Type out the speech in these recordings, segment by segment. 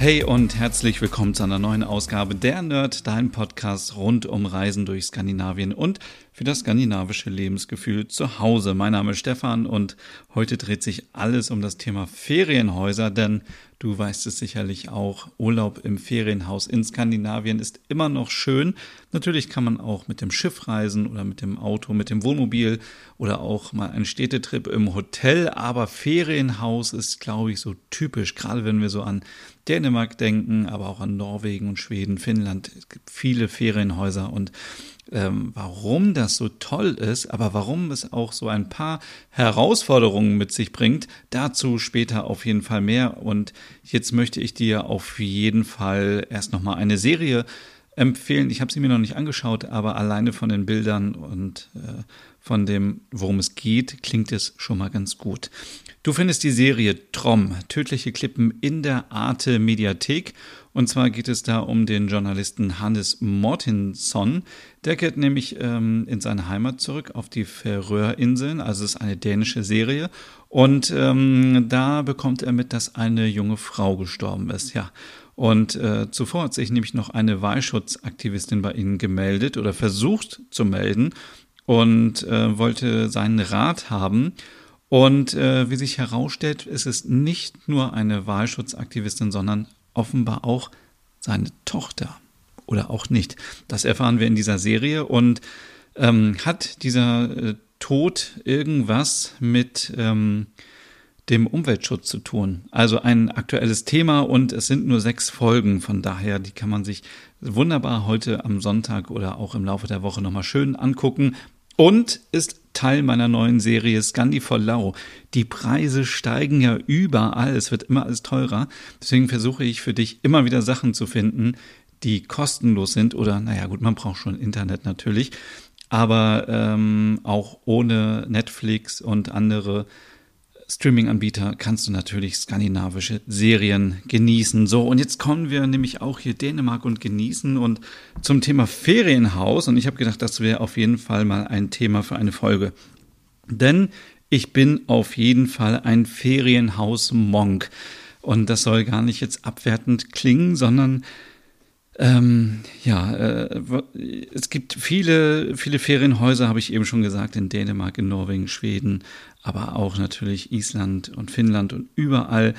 Hey und herzlich willkommen zu einer neuen Ausgabe der Nerd, dein Podcast rund um Reisen durch Skandinavien und für das skandinavische Lebensgefühl zu Hause. Mein Name ist Stefan und heute dreht sich alles um das Thema Ferienhäuser, denn du weißt es sicherlich auch, Urlaub im Ferienhaus in Skandinavien ist immer noch schön. Natürlich kann man auch mit dem Schiff reisen oder mit dem Auto, mit dem Wohnmobil oder auch mal einen Städtetrip im Hotel, aber Ferienhaus ist, glaube ich, so typisch, gerade wenn wir so an Dänemark denken, aber auch an Norwegen und Schweden, Finnland. Es gibt viele Ferienhäuser und ähm, warum das so toll ist, aber warum es auch so ein paar Herausforderungen mit sich bringt, dazu später auf jeden Fall mehr. Und jetzt möchte ich dir auf jeden Fall erst nochmal eine Serie empfehlen. Ich habe sie mir noch nicht angeschaut, aber alleine von den Bildern und äh, von dem, worum es geht, klingt es schon mal ganz gut. Du findest die Serie Trom, tödliche Klippen in der Arte Mediathek. Und zwar geht es da um den Journalisten Hannes Mortinsson. Der kehrt nämlich ähm, in seine Heimat zurück auf die Färöerinseln. Also es ist eine dänische Serie. Und ähm, da bekommt er mit, dass eine junge Frau gestorben ist. Ja. Und äh, zuvor hat sich nämlich noch eine Wahlschutzaktivistin bei ihnen gemeldet oder versucht zu melden und äh, wollte seinen Rat haben. Und äh, wie sich herausstellt, ist es nicht nur eine Wahlschutzaktivistin, sondern offenbar auch seine Tochter oder auch nicht. Das erfahren wir in dieser Serie. Und ähm, hat dieser äh, Tod irgendwas mit ähm, dem Umweltschutz zu tun? Also ein aktuelles Thema und es sind nur sechs Folgen. Von daher, die kann man sich wunderbar heute am Sonntag oder auch im Laufe der Woche nochmal schön angucken und ist Teil meiner neuen Serie Scandi for Lau. Die Preise steigen ja überall, es wird immer alles teurer. Deswegen versuche ich für dich immer wieder Sachen zu finden, die kostenlos sind oder, naja gut, man braucht schon Internet natürlich, aber ähm, auch ohne Netflix und andere Streaming-Anbieter kannst du natürlich skandinavische Serien genießen. So, und jetzt kommen wir nämlich auch hier Dänemark und genießen und zum Thema Ferienhaus. Und ich habe gedacht, das wäre auf jeden Fall mal ein Thema für eine Folge. Denn ich bin auf jeden Fall ein Ferienhaus-Monk. Und das soll gar nicht jetzt abwertend klingen, sondern ähm, ja, äh, es gibt viele, viele Ferienhäuser, habe ich eben schon gesagt, in Dänemark, in Norwegen, Schweden, aber auch natürlich Island und Finnland und überall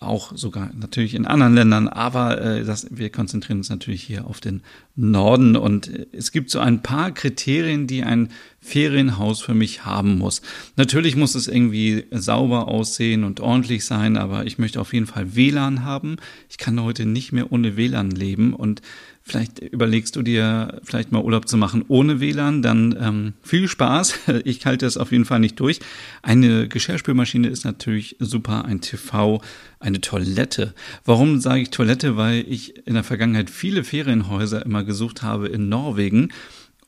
auch sogar natürlich in anderen Ländern, aber äh, das, wir konzentrieren uns natürlich hier auf den Norden und es gibt so ein paar Kriterien, die ein Ferienhaus für mich haben muss. Natürlich muss es irgendwie sauber aussehen und ordentlich sein, aber ich möchte auf jeden Fall WLAN haben. Ich kann heute nicht mehr ohne WLAN leben und Vielleicht überlegst du dir, vielleicht mal Urlaub zu machen ohne WLAN, dann ähm, viel Spaß. Ich halte das auf jeden Fall nicht durch. Eine Geschirrspülmaschine ist natürlich super, ein TV, eine Toilette. Warum sage ich Toilette? Weil ich in der Vergangenheit viele Ferienhäuser immer gesucht habe in Norwegen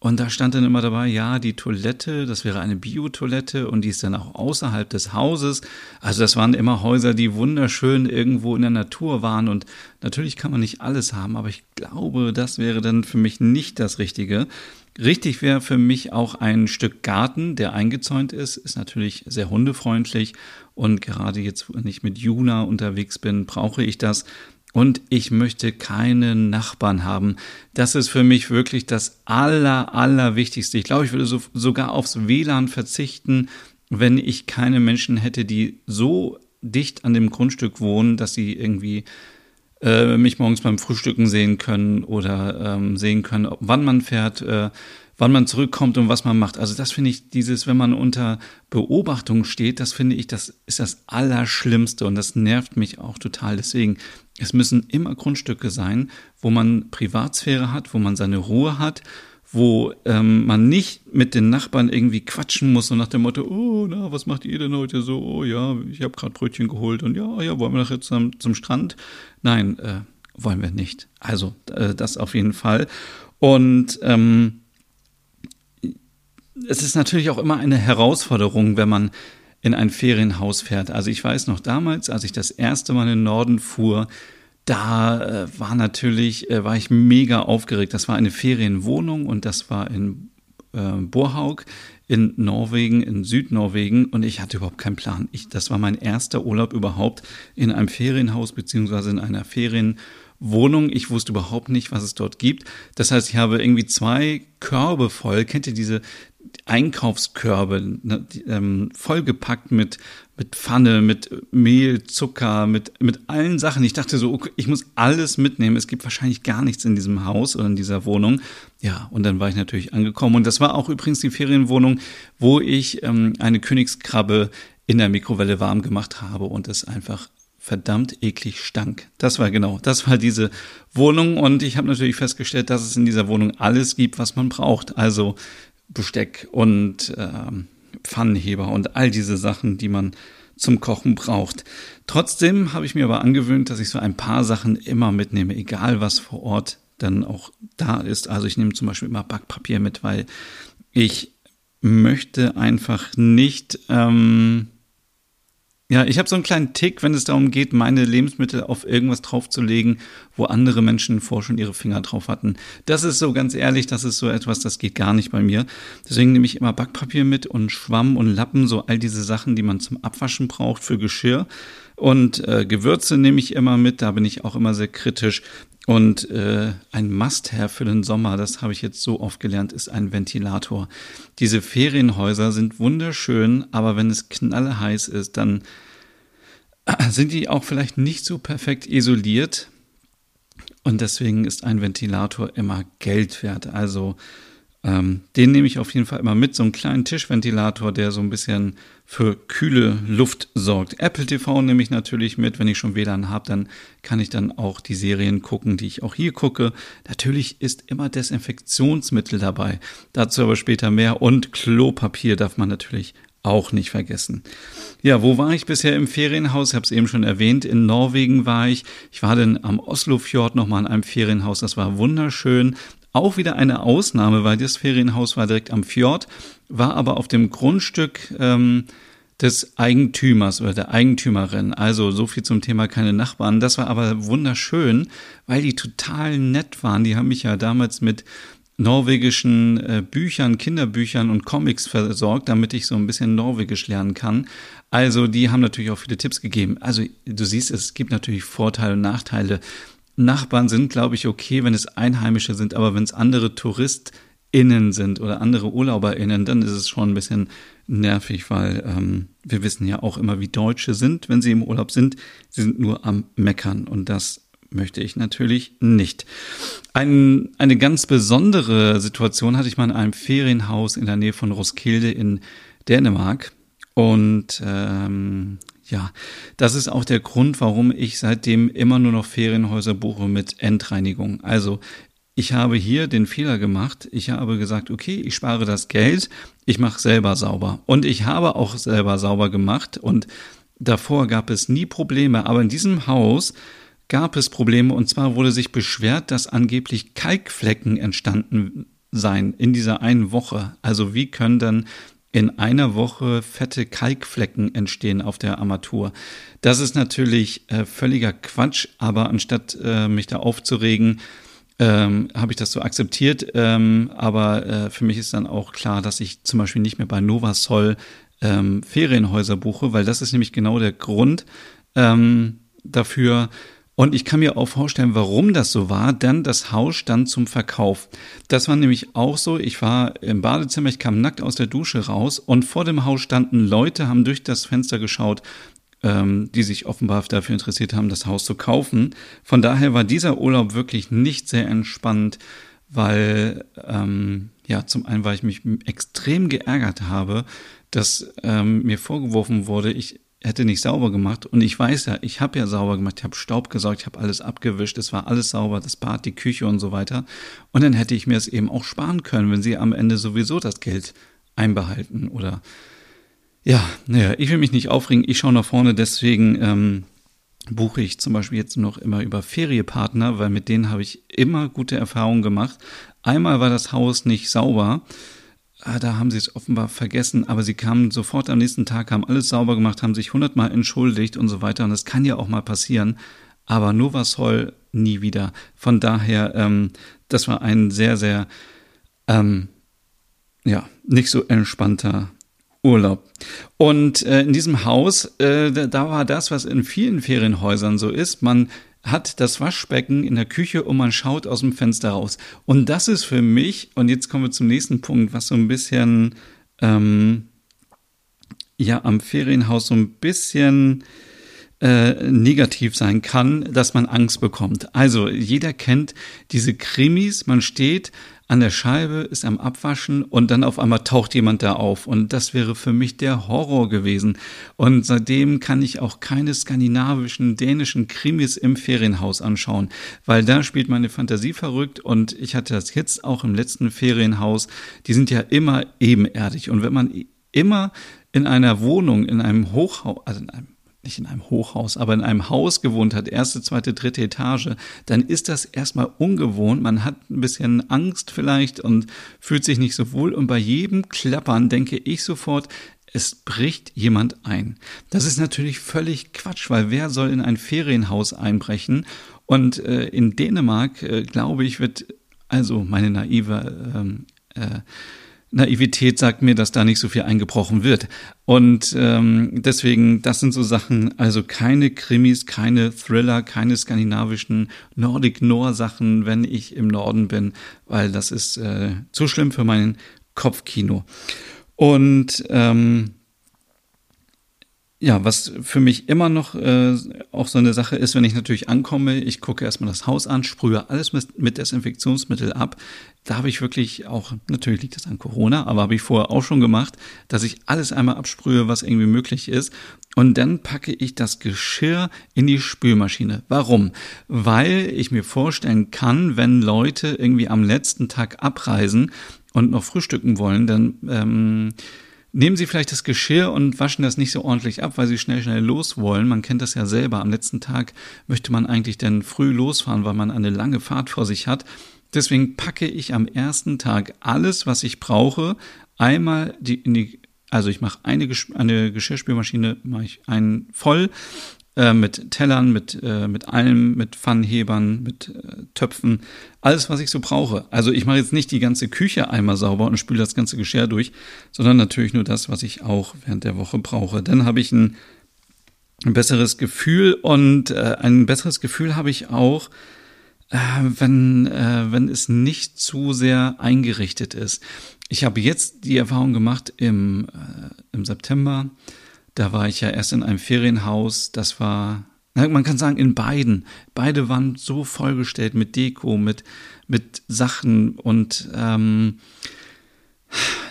und da stand dann immer dabei, ja, die Toilette, das wäre eine Biotoilette und die ist dann auch außerhalb des Hauses. Also das waren immer Häuser, die wunderschön irgendwo in der Natur waren. Und natürlich kann man nicht alles haben, aber ich glaube, das wäre dann für mich nicht das Richtige. Richtig wäre für mich auch ein Stück Garten, der eingezäunt ist, ist natürlich sehr hundefreundlich. Und gerade jetzt, wenn ich mit Juna unterwegs bin, brauche ich das. Und ich möchte keine Nachbarn haben. Das ist für mich wirklich das Aller, Allerwichtigste. Ich glaube, ich würde so, sogar aufs WLAN verzichten, wenn ich keine Menschen hätte, die so dicht an dem Grundstück wohnen, dass sie irgendwie äh, mich morgens beim Frühstücken sehen können oder ähm, sehen können, wann man fährt, äh, wann man zurückkommt und was man macht. Also das finde ich dieses, wenn man unter Beobachtung steht, das finde ich, das ist das Allerschlimmste und das nervt mich auch total. Deswegen es müssen immer Grundstücke sein, wo man Privatsphäre hat, wo man seine Ruhe hat, wo ähm, man nicht mit den Nachbarn irgendwie quatschen muss und nach dem Motto, oh, na, was macht ihr denn heute so? Oh ja, ich habe gerade Brötchen geholt und ja, ja, wollen wir nachher zum, zum Strand? Nein, äh, wollen wir nicht. Also äh, das auf jeden Fall. Und ähm, es ist natürlich auch immer eine Herausforderung, wenn man in ein Ferienhaus fährt. Also ich weiß noch damals, als ich das erste Mal in den Norden fuhr, da äh, war natürlich, äh, war ich mega aufgeregt. Das war eine Ferienwohnung und das war in äh, Borhaug in Norwegen, in Südnorwegen und ich hatte überhaupt keinen Plan. Ich, das war mein erster Urlaub überhaupt in einem Ferienhaus beziehungsweise in einer Ferienwohnung. Ich wusste überhaupt nicht, was es dort gibt. Das heißt, ich habe irgendwie zwei Körbe voll. Kennt ihr diese Einkaufskörbe, ne, ähm, vollgepackt mit, mit Pfanne, mit Mehl, Zucker, mit, mit allen Sachen. Ich dachte so, okay, ich muss alles mitnehmen. Es gibt wahrscheinlich gar nichts in diesem Haus oder in dieser Wohnung. Ja, und dann war ich natürlich angekommen. Und das war auch übrigens die Ferienwohnung, wo ich ähm, eine Königskrabbe in der Mikrowelle warm gemacht habe und es einfach verdammt eklig stank. Das war genau, das war diese Wohnung und ich habe natürlich festgestellt, dass es in dieser Wohnung alles gibt, was man braucht. Also Besteck und äh, Pfannenheber und all diese Sachen, die man zum Kochen braucht. Trotzdem habe ich mir aber angewöhnt, dass ich so ein paar Sachen immer mitnehme, egal was vor Ort dann auch da ist. Also ich nehme zum Beispiel immer Backpapier mit, weil ich möchte einfach nicht ähm, ja, ich habe so einen kleinen Tick, wenn es darum geht, meine Lebensmittel auf irgendwas draufzulegen, wo andere Menschen vor schon ihre Finger drauf hatten. Das ist so ganz ehrlich, das ist so etwas, das geht gar nicht bei mir. Deswegen nehme ich immer Backpapier mit und Schwamm und Lappen, so all diese Sachen, die man zum Abwaschen braucht für Geschirr. Und äh, Gewürze nehme ich immer mit, da bin ich auch immer sehr kritisch. Und äh, ein Must-Have für den Sommer, das habe ich jetzt so oft gelernt, ist ein Ventilator. Diese Ferienhäuser sind wunderschön, aber wenn es knallheiß ist, dann sind die auch vielleicht nicht so perfekt isoliert. Und deswegen ist ein Ventilator immer Geld wert. Also ähm, den nehme ich auf jeden Fall immer mit, so einen kleinen Tischventilator, der so ein bisschen für kühle Luft sorgt. Apple TV nehme ich natürlich mit, wenn ich schon WLAN habe, dann kann ich dann auch die Serien gucken, die ich auch hier gucke. Natürlich ist immer Desinfektionsmittel dabei, dazu aber später mehr und Klopapier darf man natürlich auch nicht vergessen. Ja, wo war ich bisher im Ferienhaus? Ich habe es eben schon erwähnt. In Norwegen war ich. Ich war dann am Oslofjord nochmal in einem Ferienhaus. Das war wunderschön. Auch wieder eine Ausnahme, weil das Ferienhaus war direkt am Fjord, war aber auf dem Grundstück ähm, des Eigentümers oder der Eigentümerin. Also so viel zum Thema keine Nachbarn. Das war aber wunderschön, weil die total nett waren. Die haben mich ja damals mit norwegischen äh, Büchern, Kinderbüchern und Comics versorgt, damit ich so ein bisschen Norwegisch lernen kann. Also die haben natürlich auch viele Tipps gegeben. Also du siehst, es gibt natürlich Vorteile und Nachteile. Nachbarn sind, glaube ich, okay, wenn es Einheimische sind, aber wenn es andere TouristInnen sind oder andere UrlauberInnen, dann ist es schon ein bisschen nervig, weil ähm, wir wissen ja auch immer, wie Deutsche sind, wenn sie im Urlaub sind. Sie sind nur am Meckern und das möchte ich natürlich nicht. Ein, eine ganz besondere Situation hatte ich mal in einem Ferienhaus in der Nähe von Roskilde in Dänemark. Und ähm, ja, das ist auch der Grund, warum ich seitdem immer nur noch Ferienhäuser buche mit Endreinigung. Also ich habe hier den Fehler gemacht. Ich habe gesagt, okay, ich spare das Geld, ich mache selber sauber. Und ich habe auch selber sauber gemacht und davor gab es nie Probleme. Aber in diesem Haus gab es Probleme und zwar wurde sich beschwert, dass angeblich Kalkflecken entstanden seien in dieser einen Woche. Also wie können dann in einer Woche fette Kalkflecken entstehen auf der Armatur. Das ist natürlich äh, völliger Quatsch, aber anstatt äh, mich da aufzuregen, ähm, habe ich das so akzeptiert. Ähm, aber äh, für mich ist dann auch klar, dass ich zum Beispiel nicht mehr bei Novasol ähm, Ferienhäuser buche, weil das ist nämlich genau der Grund ähm, dafür, und ich kann mir auch vorstellen, warum das so war, denn das Haus stand zum Verkauf. Das war nämlich auch so, ich war im Badezimmer, ich kam nackt aus der Dusche raus und vor dem Haus standen Leute, haben durch das Fenster geschaut, ähm, die sich offenbar dafür interessiert haben, das Haus zu kaufen. Von daher war dieser Urlaub wirklich nicht sehr entspannt, weil ähm, ja, zum einen, weil ich mich extrem geärgert habe, dass ähm, mir vorgeworfen wurde, ich hätte nicht sauber gemacht. Und ich weiß ja, ich habe ja sauber gemacht, ich habe Staub gesaugt, ich habe alles abgewischt, es war alles sauber, das Bad, die Küche und so weiter. Und dann hätte ich mir es eben auch sparen können, wenn sie am Ende sowieso das Geld einbehalten oder ja, naja, ich will mich nicht aufregen, ich schaue nach vorne, deswegen ähm, buche ich zum Beispiel jetzt noch immer über Feriepartner, weil mit denen habe ich immer gute Erfahrungen gemacht. Einmal war das Haus nicht sauber. Ah, da haben sie es offenbar vergessen, aber sie kamen sofort am nächsten Tag, haben alles sauber gemacht, haben sich hundertmal entschuldigt und so weiter. Und das kann ja auch mal passieren. Aber Nova Sol nie wieder. Von daher, ähm, das war ein sehr, sehr, ähm, ja, nicht so entspannter Urlaub. Und äh, in diesem Haus, äh, da war das, was in vielen Ferienhäusern so ist. Man hat das Waschbecken in der Küche und man schaut aus dem Fenster raus. Und das ist für mich, und jetzt kommen wir zum nächsten Punkt, was so ein bisschen, ähm, ja, am Ferienhaus so ein bisschen äh, negativ sein kann, dass man Angst bekommt. Also jeder kennt diese Krimis, man steht an der Scheibe, ist am Abwaschen und dann auf einmal taucht jemand da auf. Und das wäre für mich der Horror gewesen. Und seitdem kann ich auch keine skandinavischen, dänischen Krimis im Ferienhaus anschauen, weil da spielt meine Fantasie verrückt und ich hatte das jetzt auch im letzten Ferienhaus. Die sind ja immer ebenerdig. Und wenn man immer in einer Wohnung, in einem Hochhaus, also in einem nicht in einem Hochhaus, aber in einem Haus gewohnt hat, erste, zweite, dritte Etage, dann ist das erstmal ungewohnt. Man hat ein bisschen Angst vielleicht und fühlt sich nicht so wohl. Und bei jedem Klappern denke ich sofort, es bricht jemand ein. Das ist natürlich völlig Quatsch, weil wer soll in ein Ferienhaus einbrechen? Und äh, in Dänemark, äh, glaube ich, wird also meine naive ähm, äh, Naivität sagt mir, dass da nicht so viel eingebrochen wird. Und ähm, deswegen, das sind so Sachen, also keine Krimis, keine Thriller, keine skandinavischen Nordic Noir Sachen, wenn ich im Norden bin, weil das ist äh, zu schlimm für mein Kopfkino. Und ähm, ja, was für mich immer noch äh, auch so eine Sache ist, wenn ich natürlich ankomme, ich gucke erstmal das Haus an, sprühe alles mit, mit Desinfektionsmittel ab. Da habe ich wirklich auch, natürlich liegt das an Corona, aber habe ich vorher auch schon gemacht, dass ich alles einmal absprühe, was irgendwie möglich ist. Und dann packe ich das Geschirr in die Spülmaschine. Warum? Weil ich mir vorstellen kann, wenn Leute irgendwie am letzten Tag abreisen und noch frühstücken wollen, dann ähm, Nehmen Sie vielleicht das Geschirr und waschen das nicht so ordentlich ab, weil Sie schnell, schnell los wollen. Man kennt das ja selber. Am letzten Tag möchte man eigentlich dann früh losfahren, weil man eine lange Fahrt vor sich hat. Deswegen packe ich am ersten Tag alles, was ich brauche, einmal die, in die, also ich mache eine, eine Geschirrspülmaschine, mache ich einen voll, äh, mit Tellern, mit, äh, mit allem, mit Pfannenhebern, mit äh, Töpfen, alles, was ich so brauche. Also ich mache jetzt nicht die ganze Küche einmal sauber und spüle das ganze Geschirr durch, sondern natürlich nur das, was ich auch während der Woche brauche. Dann habe ich ein, ein besseres Gefühl und äh, ein besseres Gefühl habe ich auch, äh, wenn, äh, wenn es nicht zu sehr eingerichtet ist. Ich habe jetzt die Erfahrung gemacht im, äh, im September, da war ich ja erst in einem Ferienhaus, das war, man kann sagen, in beiden. Beide waren so vollgestellt mit Deko, mit, mit Sachen und ähm,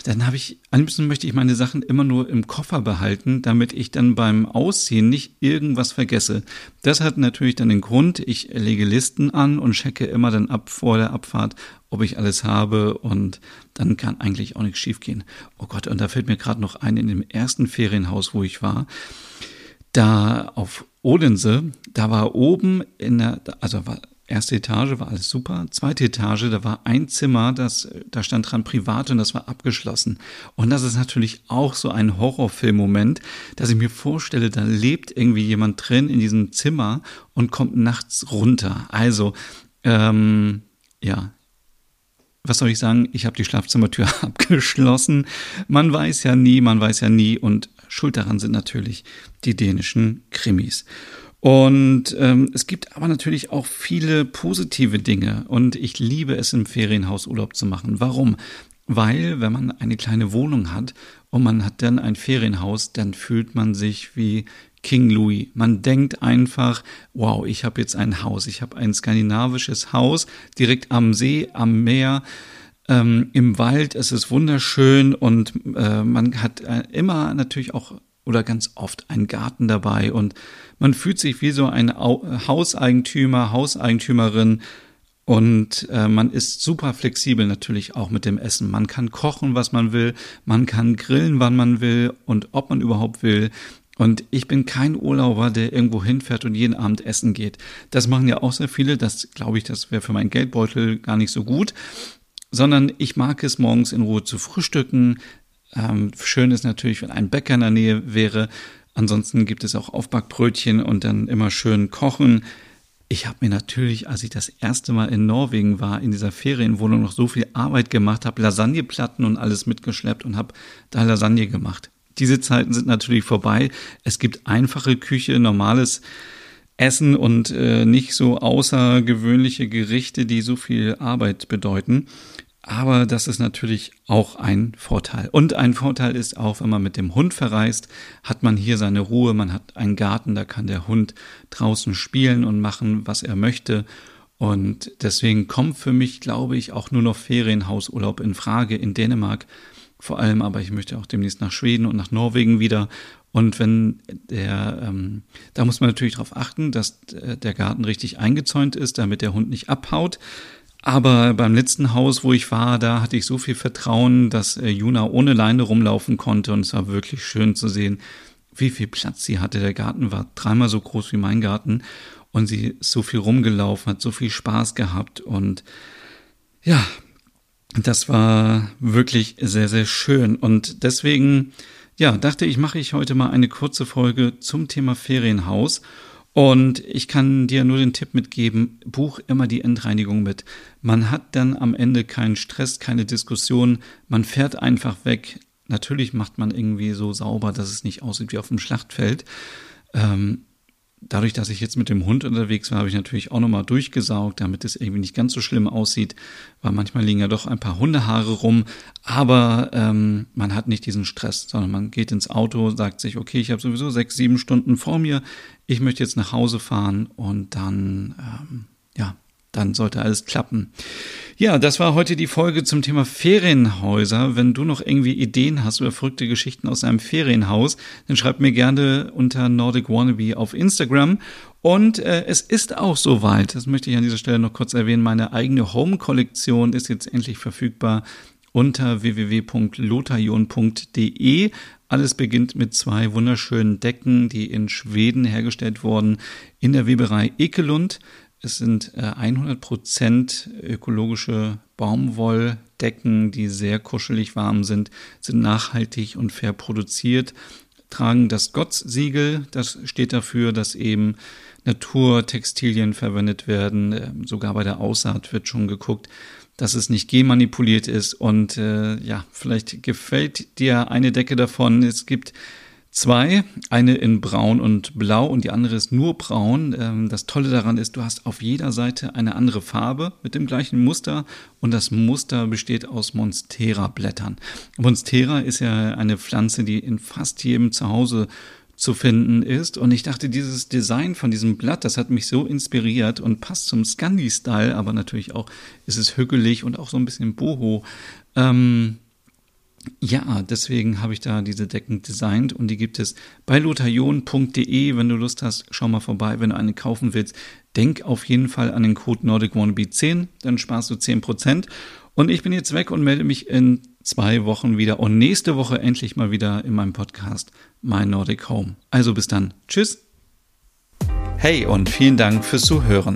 dann habe ich, am liebsten möchte ich meine Sachen immer nur im Koffer behalten, damit ich dann beim Ausziehen nicht irgendwas vergesse. Das hat natürlich dann den Grund, ich lege Listen an und checke immer dann ab vor der Abfahrt, ob ich alles habe und dann kann eigentlich auch nichts schiefgehen. Oh Gott, und da fällt mir gerade noch ein, in dem ersten Ferienhaus, wo ich war, da auf Odense, da war oben in der, also war Erste Etage war alles super. Zweite Etage, da war ein Zimmer, das, da stand dran privat und das war abgeschlossen. Und das ist natürlich auch so ein Horrorfilm-Moment, dass ich mir vorstelle, da lebt irgendwie jemand drin in diesem Zimmer und kommt nachts runter. Also, ähm, ja, was soll ich sagen? Ich habe die Schlafzimmertür abgeschlossen. Man weiß ja nie, man weiß ja nie. Und schuld daran sind natürlich die dänischen Krimis. Und ähm, es gibt aber natürlich auch viele positive Dinge und ich liebe es, im Ferienhaus Urlaub zu machen. Warum? Weil, wenn man eine kleine Wohnung hat und man hat dann ein Ferienhaus, dann fühlt man sich wie King Louis. Man denkt einfach, wow, ich habe jetzt ein Haus, ich habe ein skandinavisches Haus direkt am See, am Meer. Ähm, Im Wald, es ist wunderschön und äh, man hat äh, immer natürlich auch oder ganz oft einen Garten dabei und man fühlt sich wie so ein Hauseigentümer, Hauseigentümerin und äh, man ist super flexibel natürlich auch mit dem Essen. Man kann kochen, was man will, man kann grillen, wann man will und ob man überhaupt will. Und ich bin kein Urlauber, der irgendwo hinfährt und jeden Abend essen geht. Das machen ja auch sehr viele. Das glaube ich, das wäre für meinen Geldbeutel gar nicht so gut. Sondern ich mag es morgens in Ruhe zu frühstücken. Ähm, schön ist natürlich, wenn ein Bäcker in der Nähe wäre. Ansonsten gibt es auch Aufbackbrötchen und dann immer schön kochen. Ich habe mir natürlich, als ich das erste Mal in Norwegen war, in dieser Ferienwohnung noch so viel Arbeit gemacht, habe Lasagneplatten und alles mitgeschleppt und habe da Lasagne gemacht. Diese Zeiten sind natürlich vorbei. Es gibt einfache Küche, normales Essen und äh, nicht so außergewöhnliche Gerichte, die so viel Arbeit bedeuten. Aber das ist natürlich auch ein Vorteil. Und ein Vorteil ist auch, wenn man mit dem Hund verreist, hat man hier seine Ruhe, man hat einen Garten, da kann der Hund draußen spielen und machen, was er möchte. Und deswegen kommt für mich, glaube ich, auch nur noch Ferienhausurlaub in Frage in Dänemark, vor allem, aber ich möchte auch demnächst nach Schweden und nach Norwegen wieder. Und wenn der, ähm, da muss man natürlich darauf achten, dass der Garten richtig eingezäunt ist, damit der Hund nicht abhaut. Aber beim letzten Haus, wo ich war, da hatte ich so viel Vertrauen, dass äh, Juna ohne Leine rumlaufen konnte und es war wirklich schön zu sehen, wie viel Platz sie hatte. Der Garten war dreimal so groß wie mein Garten und sie ist so viel rumgelaufen, hat so viel Spaß gehabt und ja, das war wirklich sehr, sehr schön. Und deswegen, ja, dachte ich, mache ich heute mal eine kurze Folge zum Thema Ferienhaus. Und ich kann dir nur den Tipp mitgeben, buch immer die Endreinigung mit. Man hat dann am Ende keinen Stress, keine Diskussion, man fährt einfach weg. Natürlich macht man irgendwie so sauber, dass es nicht aussieht wie auf dem Schlachtfeld. Ähm, dadurch, dass ich jetzt mit dem Hund unterwegs war, habe ich natürlich auch nochmal durchgesaugt, damit es irgendwie nicht ganz so schlimm aussieht, weil manchmal liegen ja doch ein paar Hundehaare rum, aber ähm, man hat nicht diesen Stress, sondern man geht ins Auto, sagt sich, okay, ich habe sowieso sechs, sieben Stunden vor mir, ich möchte jetzt nach Hause fahren und dann, ähm, ja, dann sollte alles klappen. Ja, das war heute die Folge zum Thema Ferienhäuser. Wenn du noch irgendwie Ideen hast oder verrückte Geschichten aus einem Ferienhaus, dann schreib mir gerne unter Nordic Wannabe auf Instagram. Und äh, es ist auch soweit, das möchte ich an dieser Stelle noch kurz erwähnen, meine eigene Home-Kollektion ist jetzt endlich verfügbar unter www.lotajon.de. Alles beginnt mit zwei wunderschönen Decken, die in Schweden hergestellt wurden, in der Weberei Ekelund. Es sind 100% äh, ökologische Baumwolldecken, die sehr kuschelig warm sind, sind nachhaltig und fair produziert, tragen das GOTS-Siegel. Das steht dafür, dass eben Naturtextilien verwendet werden. Ähm, sogar bei der Aussaat wird schon geguckt, dass es nicht genmanipuliert ist. Und äh, ja, vielleicht gefällt dir eine Decke davon. Es gibt zwei, eine in braun und blau und die andere ist nur braun. Ähm, das Tolle daran ist, du hast auf jeder Seite eine andere Farbe mit dem gleichen Muster und das Muster besteht aus Monstera-Blättern. Monstera ist ja eine Pflanze, die in fast jedem Zuhause zu finden ist. Und ich dachte, dieses Design von diesem Blatt, das hat mich so inspiriert und passt zum Scandi-Style, aber natürlich auch ist es hügelig und auch so ein bisschen boho. Ähm, ja, deswegen habe ich da diese Decken designt und die gibt es bei lotharion.de. Wenn du Lust hast, schau mal vorbei, wenn du eine kaufen willst. Denk auf jeden Fall an den Code Nordic Wannabe 10, dann sparst du 10%. Und ich bin jetzt weg und melde mich in zwei Wochen wieder und nächste Woche endlich mal wieder in meinem Podcast My Nordic Home. Also bis dann. Tschüss. Hey und vielen Dank fürs Zuhören.